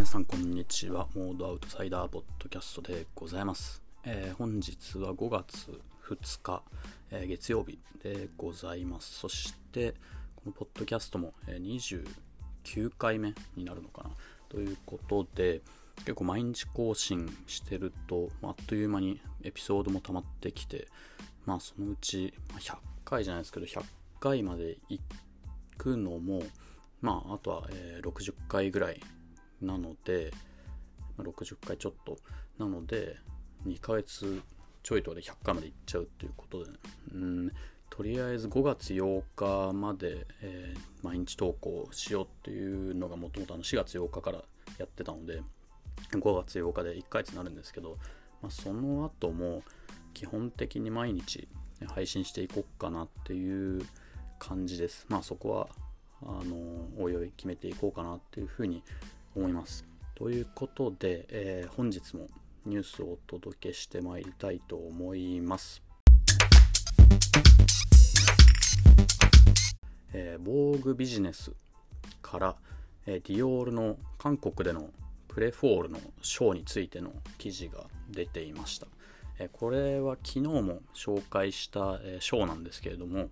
皆さんこんにちは。モードアウトサイダーポッドキャストでございます。えー本日は5月2日、えー月曜日でございます。そして、このポッドキャストも、えー29回目になるのかな。ということで、結構毎日更新してると、まあっという間にエピソードも溜まってきて、まあそのうちま100回じゃないですけど、100回まで行くのも、まああとは、えー60回ぐらいなので、ま60回ちょっと。なので、2ヶ月ちょいとで100回までいっちゃうっていうことで、うん、とりあえず5月8日まで、えー毎日投稿しようっていうのがもともと4月8日からやってたので、5月8日で1ヶ月になるんですけど、まあ、その後も基本的に毎日配信していこうかなっていう感じです。まあそこは、あの、おいおい決めていこうかなっていうふうに思います。ということで、えー本日もニュースをお届けしてまいりたいと思います。えー、防具ビジネスから、えーディオールの韓国でのプレフォールのショーについての記事が出ていました。えーこれは昨日も紹介した、えーショーなんですけれども、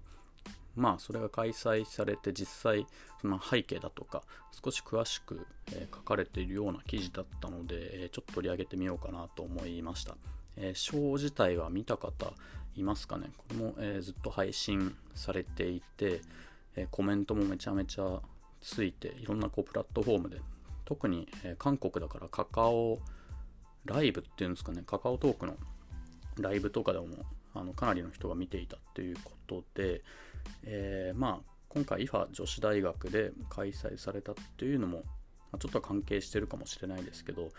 まあそれが開催されて実際その背景だとか少し詳しく、え書かれているような記事だったので、えちょっと取り上げてみようかなと思いました。えーショー自体は見た方いますかね？これも、えずっと配信されていて、えコメントもめちゃめちゃついていろんなこうプラットフォームで特に、え韓国だからカカオライブっていうんですかね？カカオトークのライブとかでもあのかなりの人が見ていたということで、えーまあ今回 IFA 女子大学で開催されたっていうのも、まあちょっと関係してるかもしれないですけど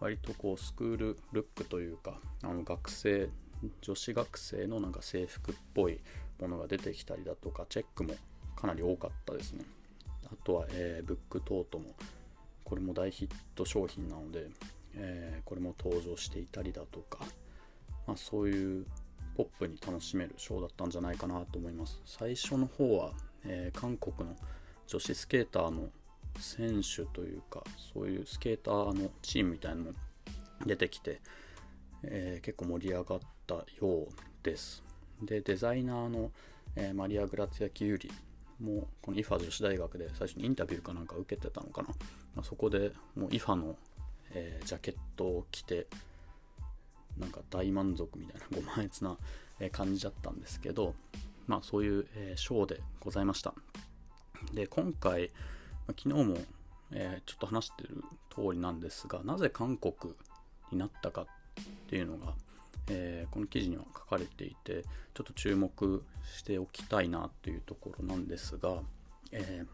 割とこうスクールルックというかあの学生女子学生のなんか制服っぽいものが出てきたりだとかチェックもかなり多かったですね。あとは、えーブックトートもこれも大ヒット商品なので、えーこれも登場していたりだとか、まあ、そういうポップに楽しめるショーだったんじゃないかなと思います。最初の方は、えー韓国の女子スケーターの選手というかそういうスケーターのチームみたいなのも出てきて、えー結構盛り上がったようです。でデザイナーの、えーマリア・グラツィア・キユリもこの IFA 女子大学で最初にインタビューかなんか受けてたのかな、まあそこでもう IFA の、えジャケットを着てなんか大満足みたいな ご満悦な感じだったんですけどまあそういう、ショーでございました。で今回昨日も、えちょっと話してる通りなんですがなぜ韓国になったかっていうのが、えーこの記事には書かれていてちょっと注目しておきたいなっていうところなんですが、えー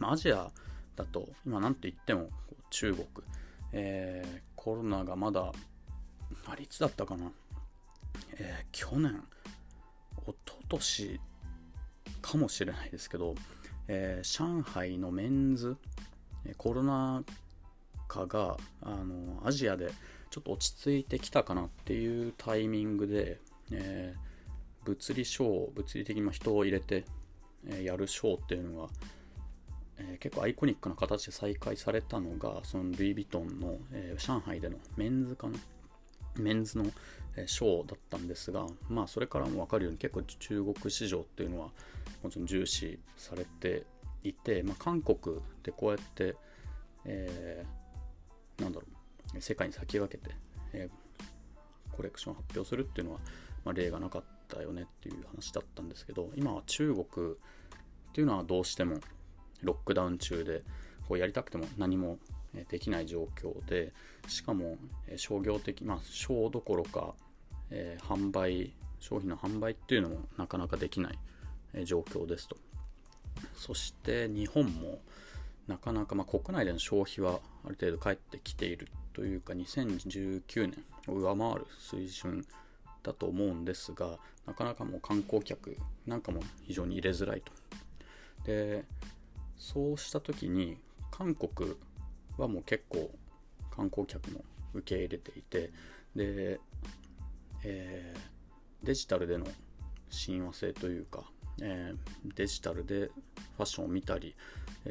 アジアだと今なんて言っても中国、えーコロナがまだあれいつだったかな、えー去年一昨年かもしれないですけど、えー上海のメンズコロナ禍があのアジアでちょっと落ち着いてきたかなっていうタイミングで、えー物理ショー物理的に人を入れて、えやるショーっていうのが、えー結構アイコニックな形で再開されたのがそのルイ・ヴィトンの、え上海でのメンズかなメンズのショーだったんですが、まあ、それからも分かるように結構中国市場っていうのはもちろん重視されていて、まあ、韓国でこうやって、えーなんだろう世界に先駆けて、えーコレクションを発表するっていうのは、まあ、例がなかったよねっていう話だったんですけど今は中国っていうのはどうしてもロックダウン中でこうやりたくても何もできない状況でしかも商業的まあ商どころか、えー販売商品の販売っていうのもなかなかできない状況ですと。そして日本もなかなか、まあ、国内での消費はある程度返ってきているというか2019年を上回る水準だと思うんですがなかなかもう観光客なんかも非常に入れづらいと。でそうした時に韓国はもう結構観光客も受け入れていてで、えーデジタルでの親和性というか、えーデジタルでファッションを見たり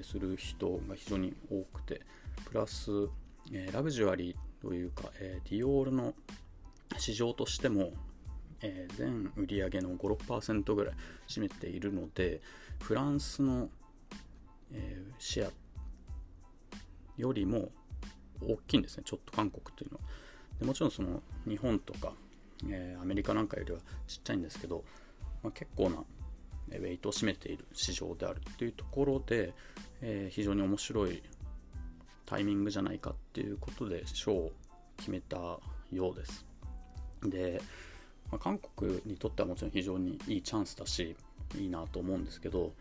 する人が非常に多くてプラスえー、ラグジュアリーというか、え、ディオールの市場としても、え、全売上の56%ぐらい占めているのでフランスの、え、シェアよりも大きいんですねちょっと韓国というのは。でもちろんその日本とか、えー、アメリカなんかよりはちっちゃいんですけど、まあ、結構なウェイトを占めている市場であるというところで、えー、非常に面白いタイミングじゃないかっていうことで賞を決めたようです。で、まあ、韓国にとってはもちろん非常にいいチャンスだしいいなと思うんですけど、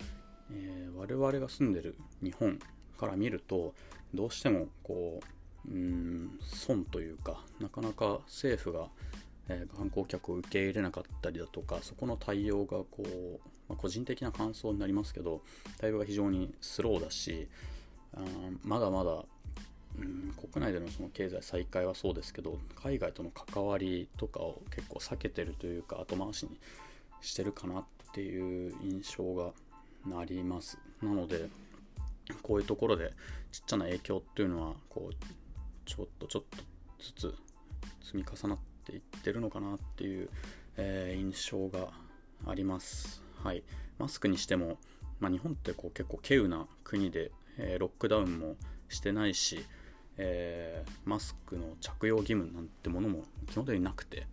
えー、我々が住んでる日本から見るとどうしてもこううん損というかなかなか政府が、えー、観光客を受け入れなかったりだとかそこの対応がこう、まあ、個人的な感想になりますけど対応が非常にスローだしあまだまだうん国内でのその経済再開はそうですけど海外との関わりとかを結構避けてるというか後回しにしてるかなっていう印象がなります。なのでこういうところでちっちゃな影響っていうのはこうちょっとちょっとずつ積み重なっていってるのかなっていう、えー、印象があります。はい。マスクにしても、まあ、日本ってこう結構稀有な国で、えー、ロックダウンもしてないし、えー、マスクの着用義務なんてものも基本的になくて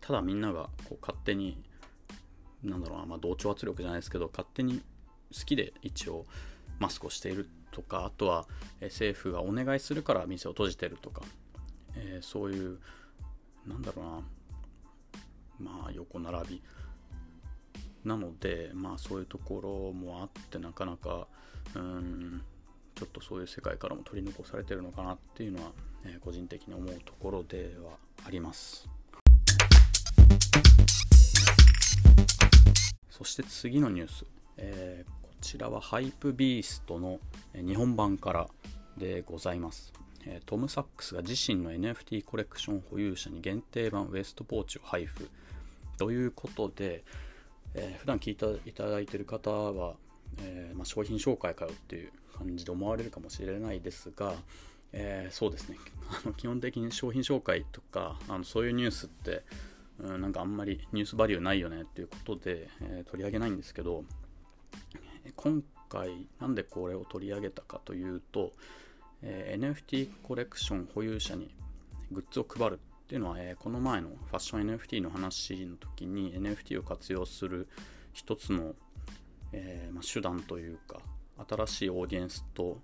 ただみんながこう勝手になんだろうな、まあ、同調圧力じゃないですけど勝手に好きで一応マスクをしているとかあとは、政府がお願いするから店を閉じてるとか、えー、そういうなんだろうなまあ横並び。なのでまあそういうところもあってなかなかうんちょっとそういう世界からも取り残されてるのかなっていうのは、えー、個人的に思うところではあります。そして次のニュース、えー、ちらはハイプビーストの日本版からでございます。トム・サックスが自身の NFT コレクション保有者に限定版ウエストポーチを配布ということで、えー、普段聞いていただいている方は、えーまあ、商品紹介かよっていう感じで思われるかもしれないですが、えー、そうですね。あの基本的に商品紹介とかあのそういうニュースって、うん、なんかあんまりニュースバリューないよねっていうことで、え、取り上げないんですけど今回なんでこれを取り上げたかというと、え、NFT コレクション保有者にグッズを配るっていうのは、え、この前のファッション NFT の話の時に NFT を活用する一つの、えーま、手段というか新しいオーディエンスと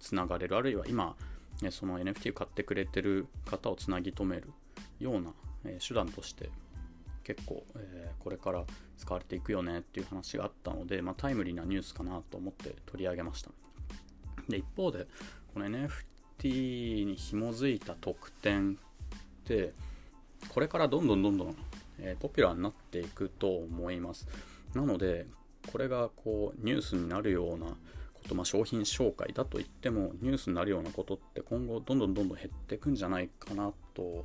つながれるあるいは今、ね、その NFT を買ってくれてる方をつなぎ止めるような、え、手段として結構、えー、これから使われていくよねっていう話があったので、まあ、タイムリーなニュースかなと思って取り上げました。で一方でこの NFT に紐づいた特典ってこれからどんどんどんどん、えー、ポピュラーになっていくと思います。なのでこれがこうニュースになるようなこと、まあ、商品紹介だと言ってもニュースになるようなことって今後どんどんどんどん減っていくんじゃないかなと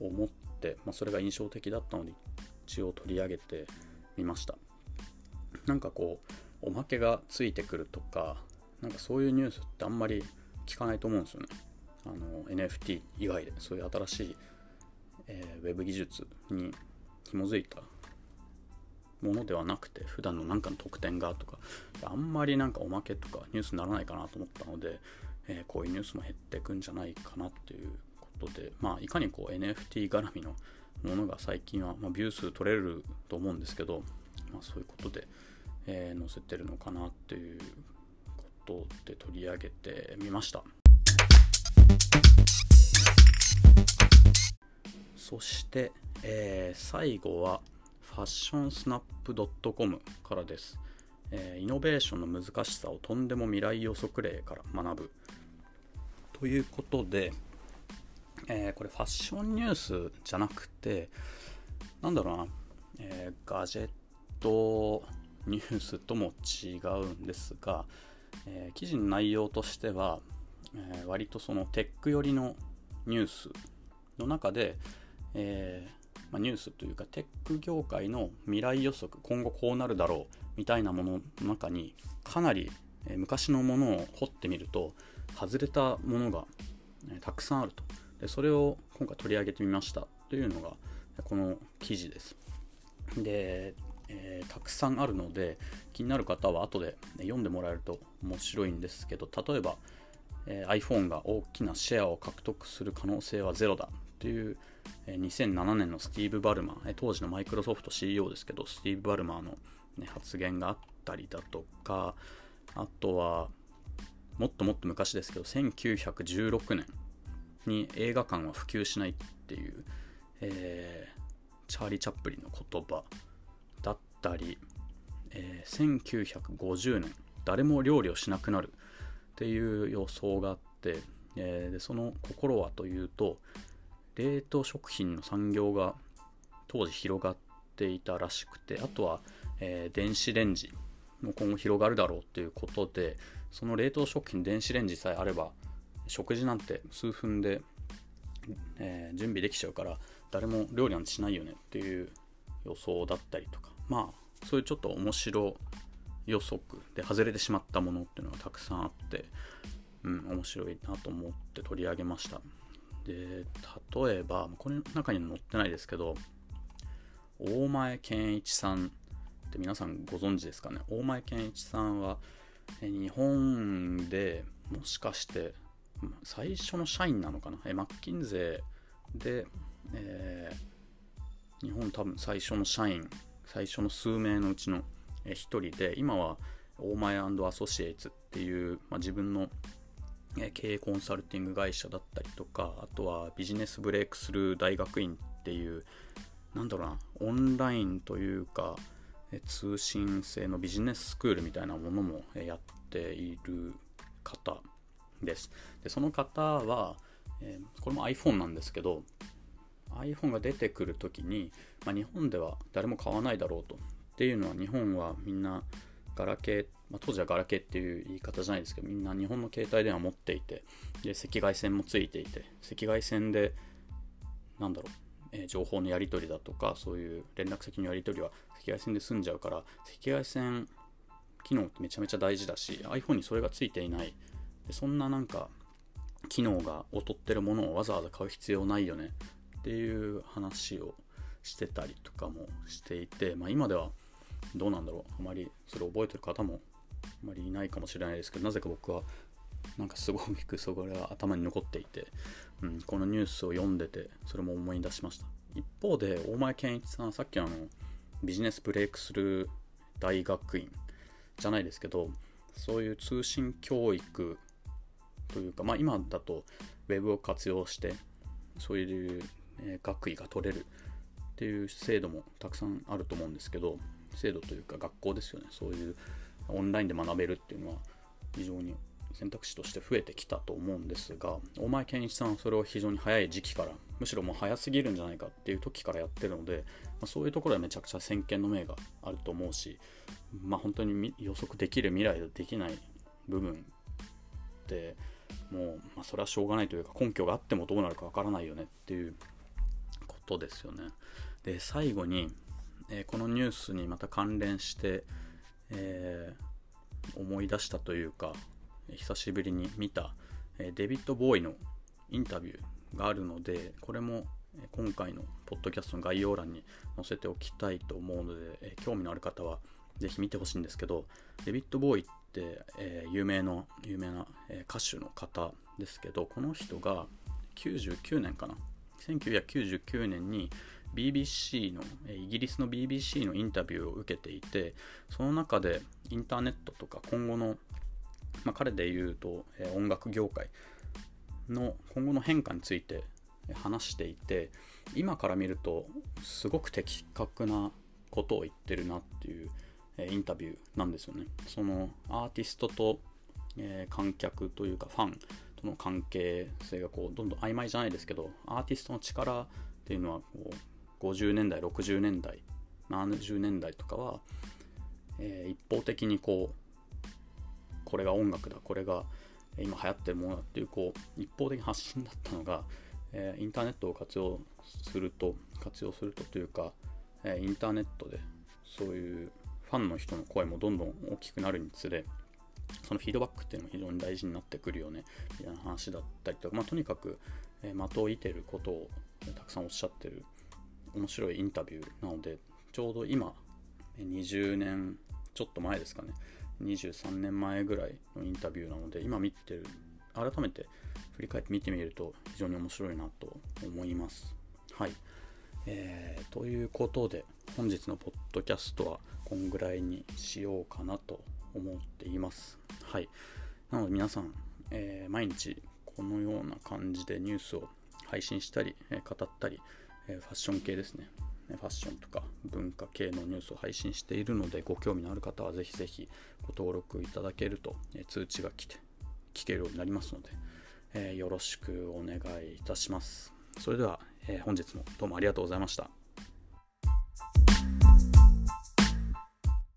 思って、まあ、それが印象的だったので一応取り上げてみました。なんかこうおまけがついてくるとかなんかそういうニュースってあんまり聞かないと思うんですよね。あの NFT 以外でそういう新しい、えー、ウェブ技術に紐づいたものではなくて普段の何かの特典がとかあんまりなんかおまけとかニュースにならないかなと思ったので、えー、こういうニュースも減ってくんじゃないかなっていうことでまあいかにこう NFT 絡みのものが最近は、まあ、ビュー数取れると思うんですけど、まあ、そういうことで、えー、載せてるのかなっていうことで取り上げてみました。そして、えー、最後はファッションスナップ .com からです、えー、イノベーションの難しさをとんでも未来予測例から学ぶ。ということで、えー、これファッションニュースじゃなくてなんだろうな、えー、ガジェットニュースとも違うんですが、えー、記事の内容としては、え割とそのテック寄りのニュースの中で、えまあ、ニュースというかテック業界の未来予測今後こうなるだろうみたいなものの中にかなり昔のものを掘ってみると外れたものがたくさんあると。でそれを今回取り上げてみましたというのがこの記事です。で、えー、たくさんあるので気になる方は後で読んでもらえると面白いんですけど例えば、えー、iPhone が大きなシェアを獲得する可能性はゼロだという2007年のスティーブ・バルマー当時のマイクロソフト CEO ですけどスティーブ・バルマーの、ね、発言があったりだとかあとはもっともっと昔ですけど1916年に映画館は普及しないっていう、えー、チャーリー・チャップリンの言葉だったり、えー、1950年誰も料理をしなくなるっていう予想があって、えー、でその心はというと冷凍食品の産業が当時広がっていたらしくてあとは、えー、電子レンジも今後広がるだろうということでその冷凍食品電子レンジさえあれば食事なんて数分で、えー、準備できちゃうから誰も料理なんてしないよねっていう予想だったりとか。まあそういうちょっと面白予測で外れてしまったものっていうのがたくさんあってうん面白いなと思って取り上げました。で例えばこれの中に載ってないですけど大前健一さんって皆さんご存知ですかね？大前健一さんは日本でもしかして最初の社員なのかな？えマッキンゼーで、えー、日本多分最初の社員最初の数名のうちの一人で今はオーマイアソシエイツっていう、まあ、自分の経営コンサルティング会社だったりとかあとはビジネスブレイクスルー大学院っていうなんだろうなオンラインというか通信制のビジネススクールみたいなものもやっている方です。でその方は、えこれも iPhone なんですけど iPhone が出てくる時に、まあ、日本では誰も買わないだろうと。っていうのは日本はみんなガラケー、まあ、当時はガラケーっていう言い方じゃないですけどみんな日本の携帯電話持っていてで赤外線もついていて赤外線でなんだろう、え、情報のやり取りだとかそういう連絡先のやり取りは赤外線で済んじゃうから赤外線機能ってめちゃめちゃ大事だし iPhone にそれがついていないそんななんか機能が劣ってるものをわざわざ買う必要ないよねっていう話をしてたりとかもしていて、まあ、今ではどうなんだろう。あまりそれを覚えてる方もあまりいないかもしれないですけどなぜか僕はなんかすごくそこが頭に残っていて、うん、このニュースを読んでてそれも思い出しました。一方で大前健一さんさっきあのビジネスブレイクする大学院じゃないですけどそういう通信教育というか、まあ、今だと Web を活用してそういう、学位が取れるっていう制度もたくさんあると思うんですけど制度というか学校ですよね。そういうオンラインで学べるっていうのは非常に選択肢として増えてきたと思うんですが大前健一さんはそれを非常に早い時期からむしろもう早すぎるんじゃないかっていう時からやってるので、まあ、そういうところはめちゃくちゃ先見の明があると思うし、まあ、本当に予測できる未来でできない部分ってもう、まあ、それはしょうがないというか根拠があってもどうなるかわからないよねっていうことですよね。で最後に、えー、このニュースにまた関連して、えー、思い出したというか久しぶりに見た、え、デビッド・ボーイのインタビューがあるのでこれも今回のポッドキャストの概要欄に載せておきたいと思うので、え興味のある方はぜひ見てほしいんですけどデビッド・ボーイっ、えー、有名の有名な、え歌手の方ですけどこの人が99年かな。1999年に BBC のイギリスの BBC のインタビューを受けていてその中でインターネットとか今後の、まあ、彼で言うと、え音楽業界の今後の変化について話していて今から見るとすごく的確なことを言ってるなっていうインタビューなんですよね。そのアーティストと、え、観客というかファンとの関係性がこうどんどん曖昧じゃないですけどアーティストの力っていうのはこう50年代60年代70年代とかは、え、一方的にこうこれが音楽だこれが今流行ってるものだっていうこう一方的に発信だったのが、え、インターネットを活用すると活用するとというか、え、インターネットでそういうファンの人の声もどんどん大きくなるにつれそのフィードバックっていうのも非常に大事になってくるよねみたいな話だったりとか、まあ、とにかく、えー、的を射てることをたくさんおっしゃってる面白いインタビューなのでちょうど今20年ちょっと前ですかね23年前ぐらいのインタビューなので今見てる改めて振り返って見てみると非常に面白いなと思いますはい、えー、ということで本日のポッドキャストはこんぐらいにしようかなと思っています。はい。なので皆さん、えー、毎日このような感じでニュースを配信したり、えー、語ったり、えファッション系ですね。ファッションとか文化系のニュースを配信しているのでご興味のある方はぜひぜひご登録いただけるとえ通知が来て聞けるようになりますので、えー、よろしくお願いいたします。それでは、えー、本日もどうもありがとうございました。